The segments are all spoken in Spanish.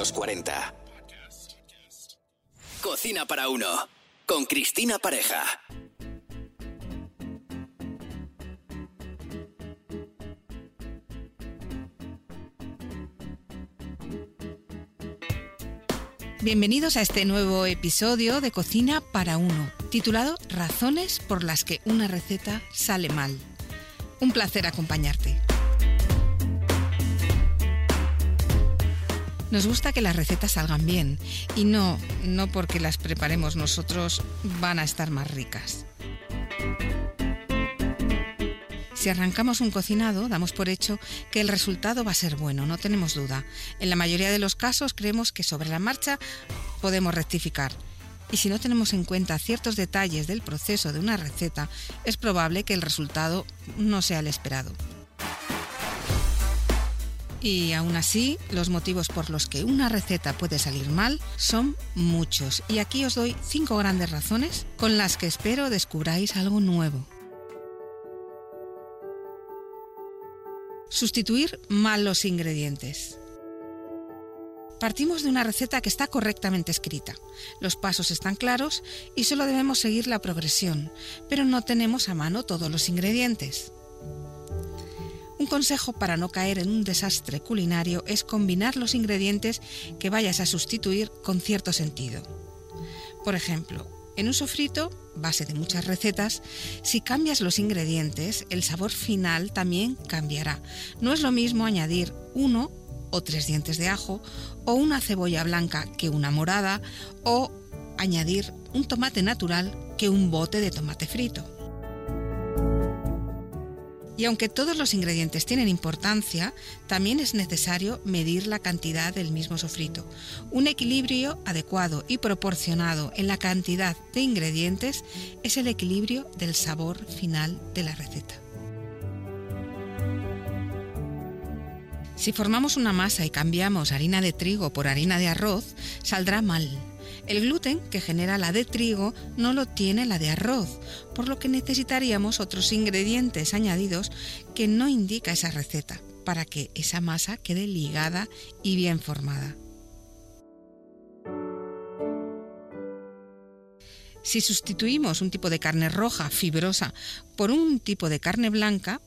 los 40. Cocina para uno, con Cristina Pareja. Bienvenidos a este nuevo episodio de Cocina para uno, titulado Razones por las que una receta sale mal. Un placer acompañarte. Nos gusta que las recetas salgan bien y no, no porque las preparemos nosotros van a estar más ricas. Si arrancamos un cocinado, damos por hecho que el resultado va a ser bueno, no tenemos duda. En la mayoría de los casos creemos que sobre la marcha podemos rectificar. Y si no tenemos en cuenta ciertos detalles del proceso de una receta, es probable que el resultado no sea el esperado. Y aún así, los motivos por los que una receta puede salir mal son muchos. Y aquí os doy cinco grandes razones con las que espero descubráis algo nuevo. Sustituir mal los ingredientes. Partimos de una receta que está correctamente escrita. Los pasos están claros y solo debemos seguir la progresión, pero no tenemos a mano todos los ingredientes. Consejo para no caer en un desastre culinario es combinar los ingredientes que vayas a sustituir con cierto sentido. Por ejemplo, en un sofrito, base de muchas recetas, si cambias los ingredientes, el sabor final también cambiará. No es lo mismo añadir uno o tres dientes de ajo, o una cebolla blanca que una morada, o añadir un tomate natural que un bote de tomate frito. Y aunque todos los ingredientes tienen importancia, también es necesario medir la cantidad del mismo sofrito. Un equilibrio adecuado y proporcionado en la cantidad de ingredientes es el equilibrio del sabor final de la receta. Si formamos una masa y cambiamos harina de trigo por harina de arroz, saldrá mal el gluten que genera la de trigo no lo tiene la de arroz, por lo que necesitaríamos otros ingredientes añadidos que no indica esa receta para que esa masa quede ligada y bien formada. Si sustituimos un tipo de carne roja fibrosa por un tipo de carne blanca,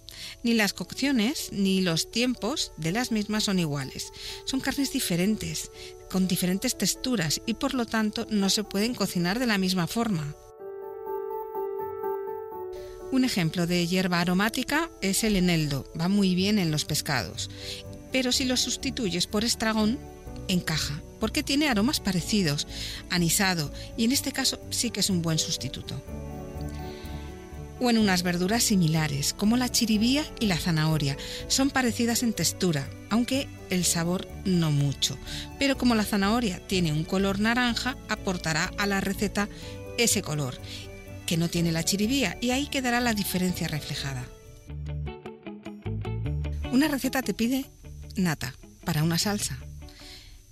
ni las cocciones ni los tiempos de las mismas son iguales. Son carnes diferentes, con diferentes texturas y por lo tanto no se pueden cocinar de la misma forma. Un ejemplo de hierba aromática es el eneldo, va muy bien en los pescados, pero si lo sustituyes por estragón, encaja, porque tiene aromas parecidos, anisado, y en este caso sí que es un buen sustituto o en unas verduras similares, como la chiribía y la zanahoria. Son parecidas en textura, aunque el sabor no mucho. Pero como la zanahoria tiene un color naranja, aportará a la receta ese color, que no tiene la chiribía, y ahí quedará la diferencia reflejada. Una receta te pide nata para una salsa.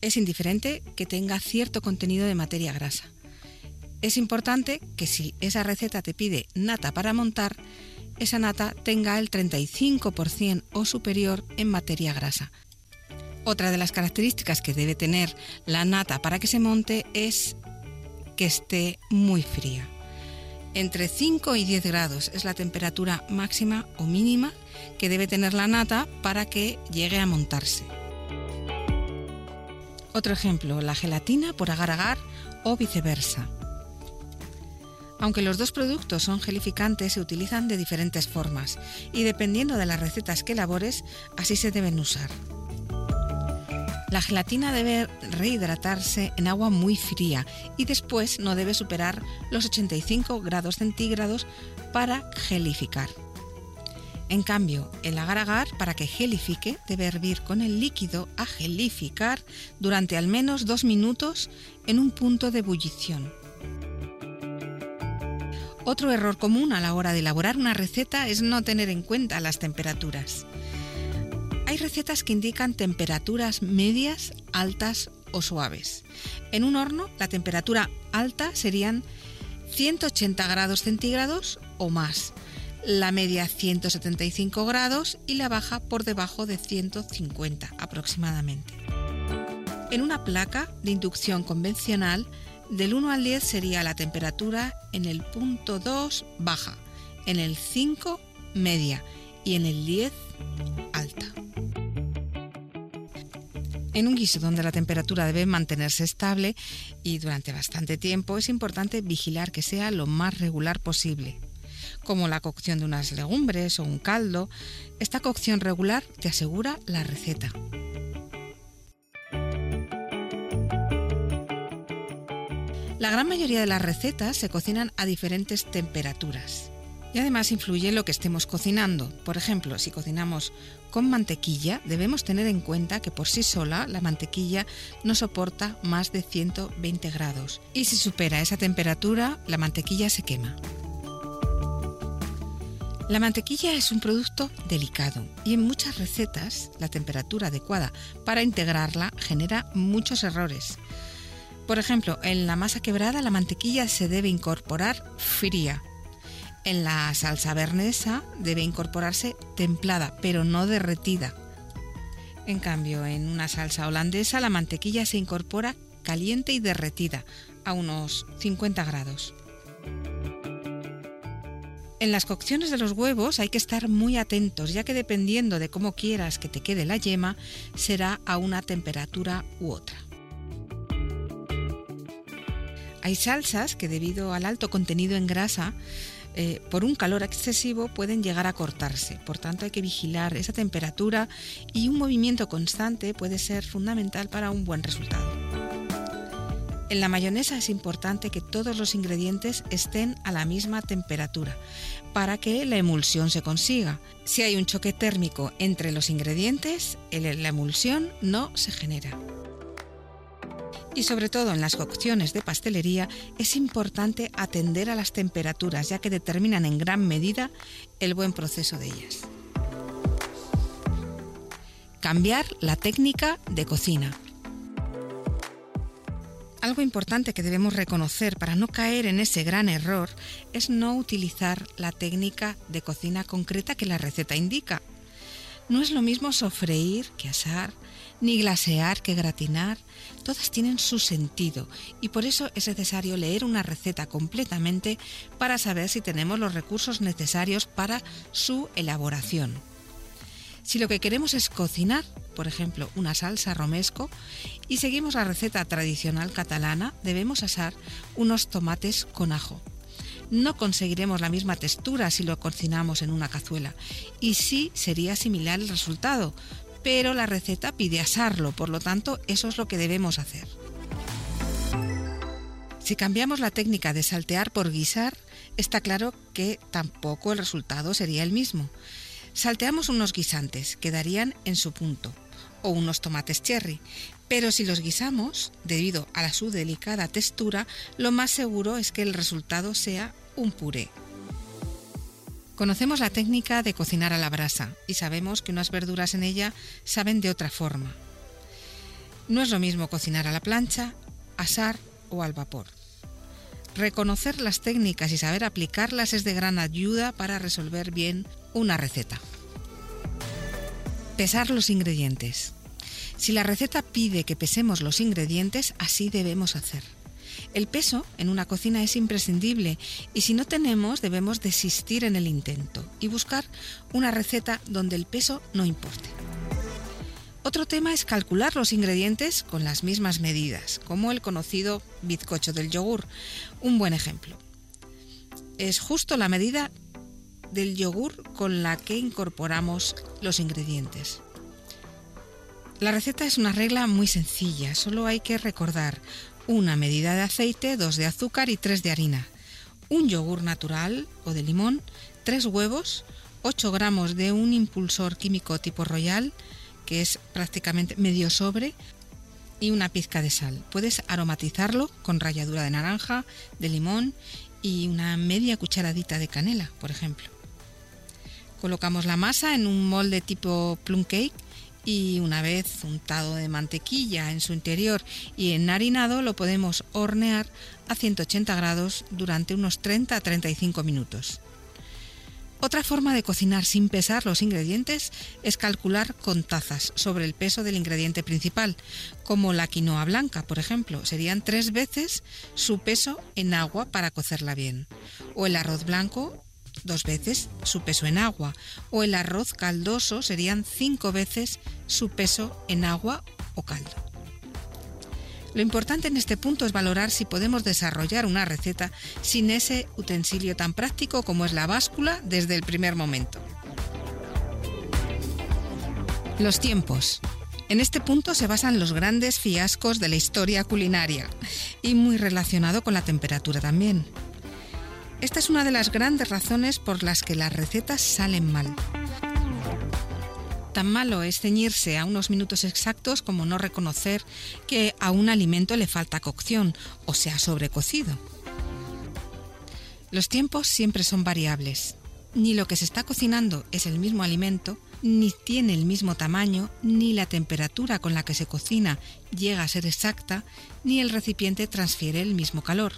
Es indiferente que tenga cierto contenido de materia grasa. Es importante que si esa receta te pide nata para montar, esa nata tenga el 35% o superior en materia grasa. Otra de las características que debe tener la nata para que se monte es que esté muy fría. Entre 5 y 10 grados es la temperatura máxima o mínima que debe tener la nata para que llegue a montarse. Otro ejemplo, la gelatina por agar agar o viceversa. Aunque los dos productos son gelificantes, se utilizan de diferentes formas y dependiendo de las recetas que elabores, así se deben usar. La gelatina debe rehidratarse en agua muy fría y después no debe superar los 85 grados centígrados para gelificar. En cambio, el agar-agar, para que gelifique, debe hervir con el líquido a gelificar durante al menos dos minutos en un punto de ebullición. Otro error común a la hora de elaborar una receta es no tener en cuenta las temperaturas. Hay recetas que indican temperaturas medias, altas o suaves. En un horno, la temperatura alta serían 180 grados centígrados o más, la media 175 grados y la baja por debajo de 150 aproximadamente. En una placa de inducción convencional, del 1 al 10 sería la temperatura en el punto 2 baja, en el 5 media y en el 10 alta. En un guiso donde la temperatura debe mantenerse estable y durante bastante tiempo es importante vigilar que sea lo más regular posible. Como la cocción de unas legumbres o un caldo, esta cocción regular te asegura la receta. La gran mayoría de las recetas se cocinan a diferentes temperaturas. Y además influye lo que estemos cocinando. Por ejemplo, si cocinamos con mantequilla, debemos tener en cuenta que por sí sola la mantequilla no soporta más de 120 grados. Y si supera esa temperatura, la mantequilla se quema. La mantequilla es un producto delicado y en muchas recetas la temperatura adecuada para integrarla genera muchos errores. Por ejemplo, en la masa quebrada la mantequilla se debe incorporar fría en la salsa bernesa debe incorporarse templada, pero no derretida. En cambio, en una salsa holandesa la mantequilla se incorpora caliente y derretida, a unos 50 grados. En las cocciones de los huevos hay que estar muy atentos, ya que dependiendo de cómo quieras que te quede la yema, será a una temperatura u otra. Hay salsas que debido al alto contenido en grasa eh, por un calor excesivo pueden llegar a cortarse. Por tanto, hay que vigilar esa temperatura y un movimiento constante puede ser fundamental para un buen resultado. En la mayonesa es importante que todos los ingredientes estén a la misma temperatura para que la emulsión se consiga. Si hay un choque térmico entre los ingredientes, la emulsión no se genera. Y sobre todo en las cocciones de pastelería es importante atender a las temperaturas ya que determinan en gran medida el buen proceso de ellas. Cambiar la técnica de cocina. Algo importante que debemos reconocer para no caer en ese gran error es no utilizar la técnica de cocina concreta que la receta indica. No es lo mismo sofreír que asar, ni glasear que gratinar, todas tienen su sentido y por eso es necesario leer una receta completamente para saber si tenemos los recursos necesarios para su elaboración. Si lo que queremos es cocinar, por ejemplo, una salsa romesco, y seguimos la receta tradicional catalana, debemos asar unos tomates con ajo. No conseguiremos la misma textura si lo cocinamos en una cazuela, y sí sería similar el resultado, pero la receta pide asarlo, por lo tanto eso es lo que debemos hacer. Si cambiamos la técnica de saltear por guisar, está claro que tampoco el resultado sería el mismo. Salteamos unos guisantes, quedarían en su punto, o unos tomates cherry, pero si los guisamos, debido a la su delicada textura, lo más seguro es que el resultado sea un puré. Conocemos la técnica de cocinar a la brasa y sabemos que unas verduras en ella saben de otra forma. No es lo mismo cocinar a la plancha, asar o al vapor. Reconocer las técnicas y saber aplicarlas es de gran ayuda para resolver bien una receta. Pesar los ingredientes. Si la receta pide que pesemos los ingredientes, así debemos hacer. El peso en una cocina es imprescindible y si no tenemos debemos desistir en el intento y buscar una receta donde el peso no importe. Otro tema es calcular los ingredientes con las mismas medidas, como el conocido bizcocho del yogur. Un buen ejemplo. Es justo la medida del yogur con la que incorporamos los ingredientes. La receta es una regla muy sencilla, solo hay que recordar una medida de aceite, dos de azúcar y tres de harina, un yogur natural o de limón, tres huevos, 8 gramos de un impulsor químico tipo Royal, que es prácticamente medio sobre, y una pizca de sal. Puedes aromatizarlo con ralladura de naranja, de limón y una media cucharadita de canela, por ejemplo. Colocamos la masa en un molde tipo plum cake y una vez untado de mantequilla en su interior y enharinado lo podemos hornear a 180 grados durante unos 30 a 35 minutos. Otra forma de cocinar sin pesar los ingredientes es calcular con tazas sobre el peso del ingrediente principal, como la quinoa blanca, por ejemplo. Serían tres veces su peso en agua para cocerla bien. O el arroz blanco, dos veces su peso en agua. O el arroz caldoso serían cinco veces su peso en agua o caldo. Lo importante en este punto es valorar si podemos desarrollar una receta sin ese utensilio tan práctico como es la báscula desde el primer momento. Los tiempos. En este punto se basan los grandes fiascos de la historia culinaria y muy relacionado con la temperatura también. Esta es una de las grandes razones por las que las recetas salen mal. Tan malo es ceñirse a unos minutos exactos como no reconocer que a un alimento le falta cocción o se ha sobrecocido. Los tiempos siempre son variables. Ni lo que se está cocinando es el mismo alimento, ni tiene el mismo tamaño, ni la temperatura con la que se cocina llega a ser exacta, ni el recipiente transfiere el mismo calor.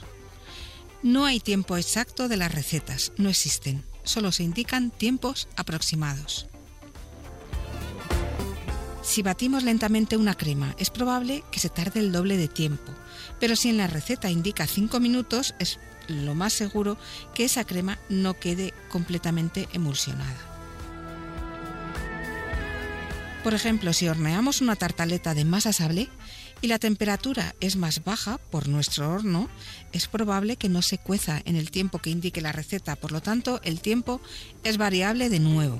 No hay tiempo exacto de las recetas, no existen, solo se indican tiempos aproximados. Si batimos lentamente una crema, es probable que se tarde el doble de tiempo, pero si en la receta indica 5 minutos, es lo más seguro que esa crema no quede completamente emulsionada. Por ejemplo, si horneamos una tartaleta de masa sablé y la temperatura es más baja por nuestro horno, es probable que no se cueza en el tiempo que indique la receta, por lo tanto el tiempo es variable de nuevo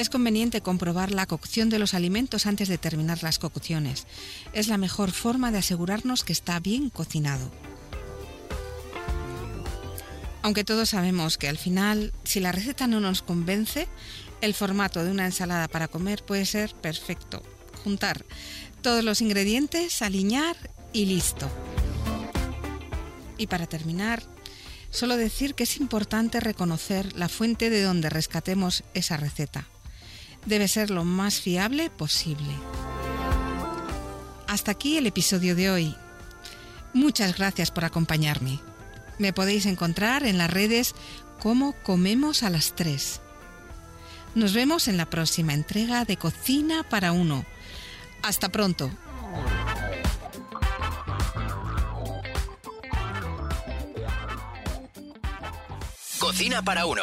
es conveniente comprobar la cocción de los alimentos antes de terminar las cocciones. Es la mejor forma de asegurarnos que está bien cocinado. Aunque todos sabemos que al final, si la receta no nos convence, el formato de una ensalada para comer puede ser perfecto. Juntar todos los ingredientes, alinear y listo. Y para terminar, solo decir que es importante reconocer la fuente de donde rescatemos esa receta debe ser lo más fiable posible. Hasta aquí el episodio de hoy. Muchas gracias por acompañarme. Me podéis encontrar en las redes como Comemos a las 3. Nos vemos en la próxima entrega de Cocina para Uno. Hasta pronto. Cocina para Uno